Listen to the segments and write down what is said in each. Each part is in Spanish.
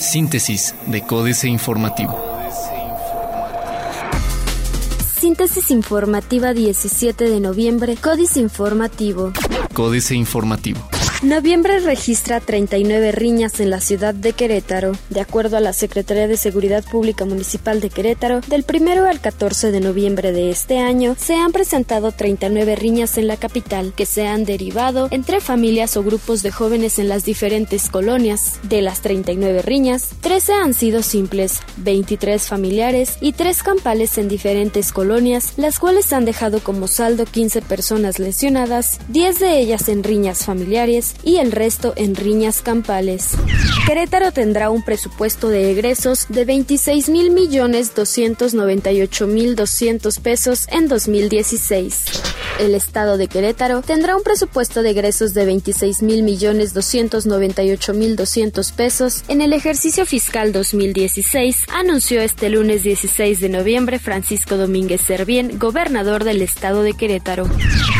Síntesis de Códice Informativo. Síntesis informativa 17 de noviembre, Códice Informativo. Códice Informativo. Noviembre registra 39 riñas en la ciudad de Querétaro. De acuerdo a la Secretaría de Seguridad Pública Municipal de Querétaro, del 1 al 14 de noviembre de este año se han presentado 39 riñas en la capital que se han derivado entre familias o grupos de jóvenes en las diferentes colonias. De las 39 riñas, 13 han sido simples, 23 familiares y 3 campales en diferentes colonias, las cuales han dejado como saldo 15 personas lesionadas, 10 de ellas en riñas familiares y el resto en riñas campales. Querétaro tendrá un presupuesto de egresos de 26 mil millones 298 mil 200 pesos en 2016. El estado de Querétaro tendrá un presupuesto de egresos de 26 mil millones 298 mil 200 pesos en el ejercicio fiscal 2016, anunció este lunes 16 de noviembre Francisco Domínguez Servién, gobernador del estado de Querétaro.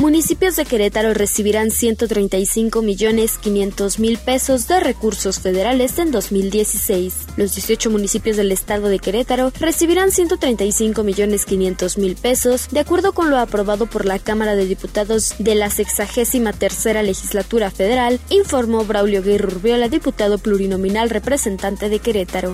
Municipios de Querétaro recibirán 135 millones millones 500 mil pesos de recursos federales en 2016. Los 18 municipios del estado de Querétaro recibirán 135 millones 500 mil pesos, de acuerdo con lo aprobado por la Cámara de Diputados de la 63 tercera legislatura federal, informó Braulio Guerrero Urbiola, diputado plurinominal representante de Querétaro.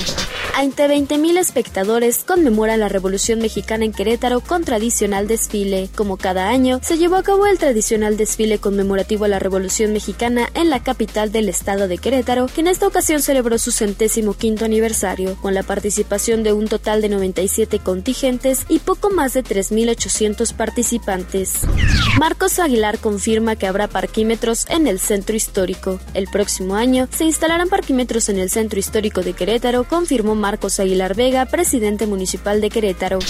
Ante 20.000 espectadores conmemora la Revolución Mexicana en Querétaro con tradicional desfile. Como cada año, se llevó a cabo el tradicional desfile conmemorativo a la Revolución Mexicana en la capital del estado de Querétaro, que en esta ocasión celebró su centésimo quinto aniversario, con la participación de un total de 97 contingentes y poco más de 3.800 participantes. Marcos Aguilar confirma que habrá parquímetros en el centro histórico. El próximo año se instalarán parquímetros en el centro histórico de Querétaro, confirmó Marcos Aguilar Vega, presidente municipal de Querétaro.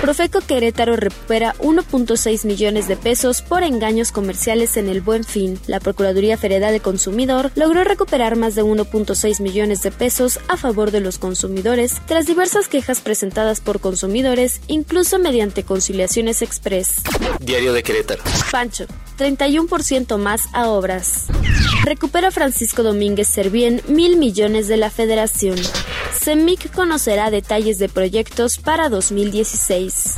Profeco Querétaro recupera 1.6 millones de pesos por engaños comerciales en el Buen Fin. La Procuraduría Federal del Consumidor logró recuperar más de 1.6 millones de pesos a favor de los consumidores tras diversas quejas presentadas por consumidores, incluso mediante conciliaciones express. Diario de Querétaro. Pancho, 31% más a obras. Recupera Francisco Domínguez Servién mil millones de la federación. CEMIC conocerá detalles de proyectos para 2016.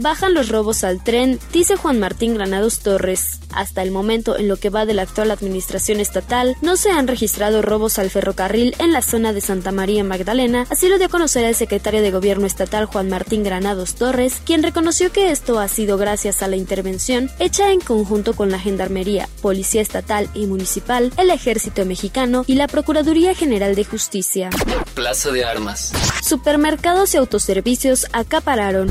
Bajan los robos al tren, dice Juan Martín Granados Torres. Hasta el momento, en lo que va de la actual administración estatal, no se han registrado robos al ferrocarril en la zona de Santa María Magdalena, así lo dio a conocer el secretario de Gobierno estatal Juan Martín Granados Torres, quien reconoció que esto ha sido gracias a la intervención hecha en conjunto con la Gendarmería, Policía Estatal y Municipal, el Ejército Mexicano y la Procuraduría General de Justicia. Plaza de Armas. Supermercados y autoservicios acapararon.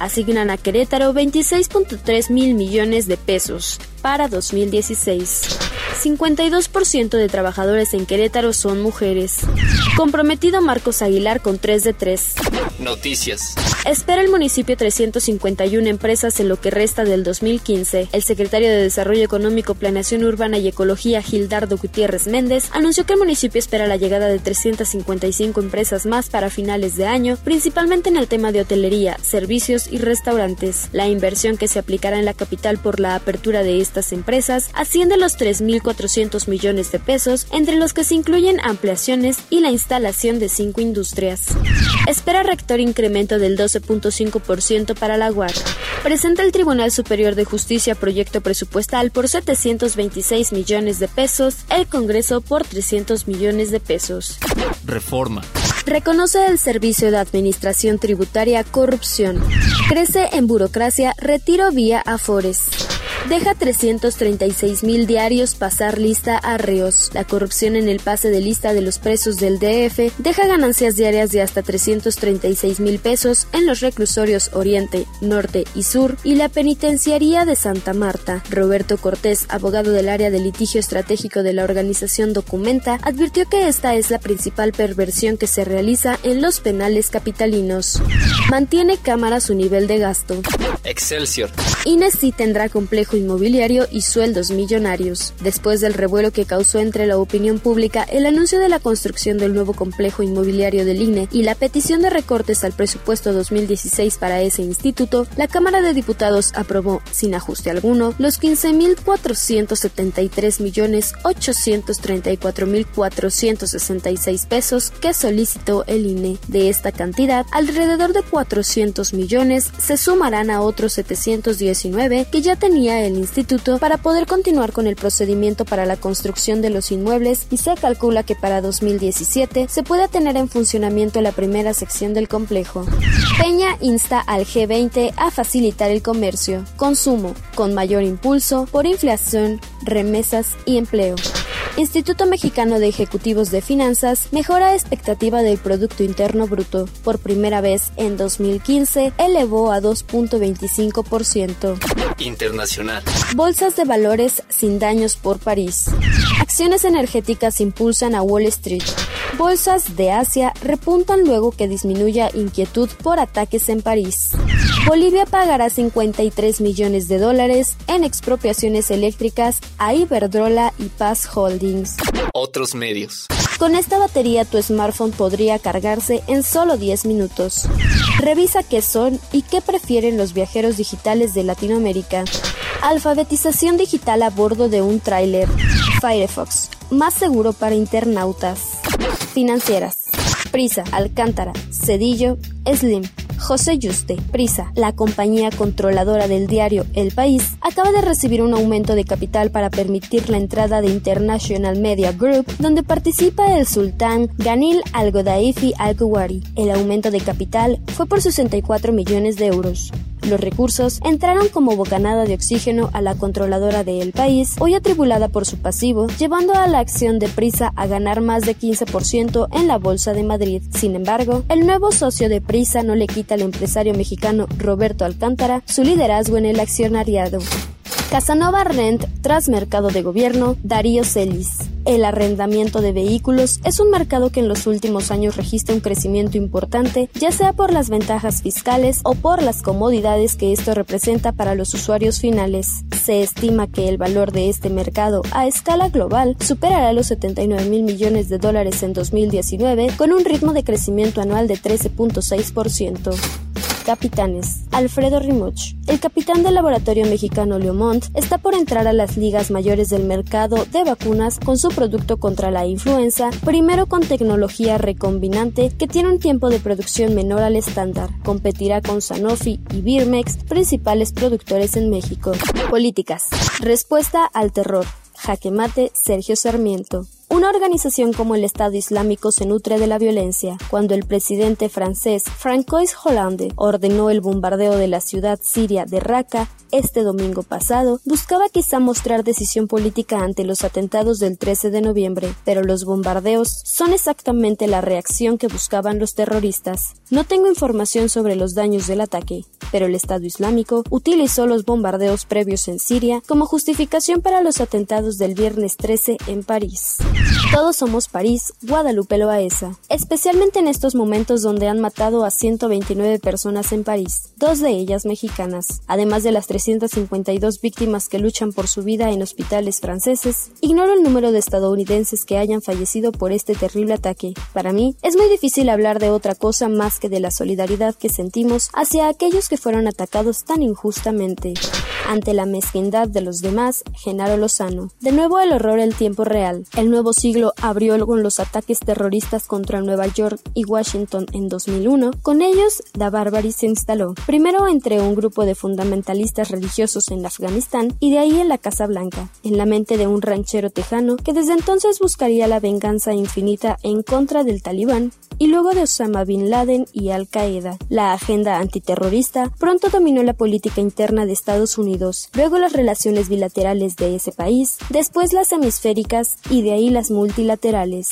Asignan a Querétaro 26.3 mil millones de pesos para 2016. 52% de trabajadores en Querétaro son mujeres. Comprometido Marcos Aguilar con 3 de 3. Noticias. Espera el municipio 351 empresas en lo que resta del 2015. El secretario de Desarrollo Económico, Planeación Urbana y Ecología, Gildardo Gutiérrez Méndez, anunció que el municipio espera la llegada de 355 empresas más para finales de año, principalmente en el tema de hotelería, servicios y restaurantes. La inversión que se aplicará en la capital por la apertura de estas empresas asciende a los 3.400 millones de pesos, entre los que se incluyen ampliaciones y la instalación de cinco industrias. Espera rector incremento del 12.5% para la UAC. Presenta el Tribunal Superior de Justicia proyecto presupuestal por 726 millones de pesos, el Congreso por 300 millones de pesos. Reforma. Reconoce el Servicio de Administración Tributaria corrupción. Crece en burocracia retiro vía Afores. Deja 336 mil diarios pasar lista a reos. La corrupción en el pase de lista de los presos del DF deja ganancias diarias de hasta 336 mil pesos en los reclusorios Oriente, Norte y Sur y la penitenciaría de Santa Marta. Roberto Cortés, abogado del área de litigio estratégico de la organización Documenta, advirtió que esta es la principal perversión que se realiza en los penales capitalinos. Mantiene Cámara su nivel de gasto. Excelsior. INES sí tendrá complejo inmobiliario y sueldos millonarios. Después del revuelo que causó entre la opinión pública el anuncio de la construcción del nuevo complejo inmobiliario del INE y la petición de recortes al presupuesto 2016 para ese instituto, la Cámara de Diputados aprobó, sin ajuste alguno, los 15.473 millones 834.466 pesos que solicitó el INE. De esta cantidad, alrededor de 400 millones se sumarán a otros 719 que ya tenía el instituto para poder continuar con el procedimiento para la construcción de los inmuebles y se calcula que para 2017 se pueda tener en funcionamiento la primera sección del complejo. Peña insta al G20 a facilitar el comercio, consumo, con mayor impulso por inflación, remesas y empleo. Instituto Mexicano de Ejecutivos de Finanzas mejora expectativa del Producto Interno Bruto. Por primera vez en 2015 elevó a 2.25%. Internacional. Bolsas de valores sin daños por París. Acciones energéticas impulsan a Wall Street. Bolsas de Asia repuntan luego que disminuya inquietud por ataques en París. Bolivia pagará 53 millones de dólares en expropiaciones eléctricas a Iberdrola y Paz Holdings. Otros medios. Con esta batería tu smartphone podría cargarse en solo 10 minutos. Revisa qué son y qué prefieren los viajeros digitales de Latinoamérica. Alfabetización digital a bordo de un tráiler. Firefox, más seguro para internautas. Financieras. Prisa, Alcántara, Cedillo, Slim. José Yuste, Prisa, la compañía controladora del diario El País, acaba de recibir un aumento de capital para permitir la entrada de International Media Group, donde participa el sultán Ganil Al-Godaifi Al-Kuwari. El aumento de capital fue por 64 millones de euros. Los recursos entraron como bocanada de oxígeno a la controladora de El País, hoy atribulada por su pasivo, llevando a la acción de Prisa a ganar más de 15% en la Bolsa de Madrid. Sin embargo, el nuevo socio de Prisa no le quita al empresario mexicano Roberto Alcántara su liderazgo en el accionariado. Casanova Rent tras mercado de gobierno, Darío Celis. El arrendamiento de vehículos es un mercado que en los últimos años registra un crecimiento importante, ya sea por las ventajas fiscales o por las comodidades que esto representa para los usuarios finales. Se estima que el valor de este mercado a escala global superará los 79 mil millones de dólares en 2019 con un ritmo de crecimiento anual de 13.6%. Capitanes. Alfredo Rimuch. El capitán del laboratorio mexicano Leomont está por entrar a las ligas mayores del mercado de vacunas con su producto contra la influenza, primero con tecnología recombinante que tiene un tiempo de producción menor al estándar. Competirá con Sanofi y Birmex, principales productores en México. Políticas. Respuesta al terror. Jaque mate Sergio Sarmiento. Una organización como el Estado Islámico se nutre de la violencia. Cuando el presidente francés Francois Hollande ordenó el bombardeo de la ciudad siria de Raqqa este domingo pasado, buscaba quizá mostrar decisión política ante los atentados del 13 de noviembre, pero los bombardeos son exactamente la reacción que buscaban los terroristas. No tengo información sobre los daños del ataque, pero el Estado Islámico utilizó los bombardeos previos en Siria como justificación para los atentados del viernes 13 en París. Todos somos París, Guadalupe Loaesa, especialmente en estos momentos donde han matado a 129 personas en París, dos de ellas mexicanas, además de las 352 víctimas que luchan por su vida en hospitales franceses. Ignoro el número de estadounidenses que hayan fallecido por este terrible ataque. Para mí, es muy difícil hablar de otra cosa más que de la solidaridad que sentimos hacia aquellos que fueron atacados tan injustamente. Ante la mezquindad de los demás, Genaro Lozano. De nuevo el horror el tiempo real. El nuevo siglo abrió con los ataques terroristas contra Nueva York y Washington en 2001. Con ellos, la barbarie se instaló. Primero entre un grupo de fundamentalistas religiosos en Afganistán y de ahí en la Casa Blanca, en la mente de un ranchero tejano que desde entonces buscaría la venganza infinita en contra del talibán y luego de Osama Bin Laden y Al Qaeda. La agenda antiterrorista pronto dominó la política interna de Estados Unidos, luego las relaciones bilaterales de ese país, después las hemisféricas y de ahí las multilaterales.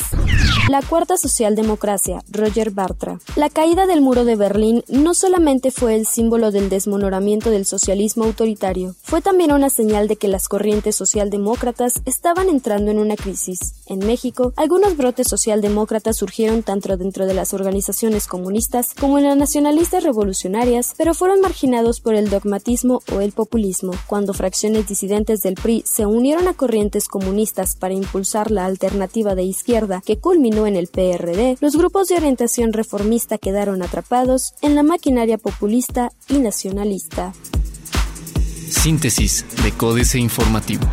La cuarta socialdemocracia, Roger Bartra. La caída del muro de Berlín no solamente fue el símbolo del desmonoramiento del socialismo autoritario, fue también una señal de que las corrientes socialdemócratas estaban entrando en una crisis. En México, algunos brotes socialdemócratas surgieron tanto dentro dentro de las organizaciones comunistas como en las nacionalistas revolucionarias, pero fueron marginados por el dogmatismo o el populismo. Cuando fracciones disidentes del PRI se unieron a corrientes comunistas para impulsar la alternativa de izquierda que culminó en el PRD, los grupos de orientación reformista quedaron atrapados en la maquinaria populista y nacionalista. Síntesis de Códice Informativo.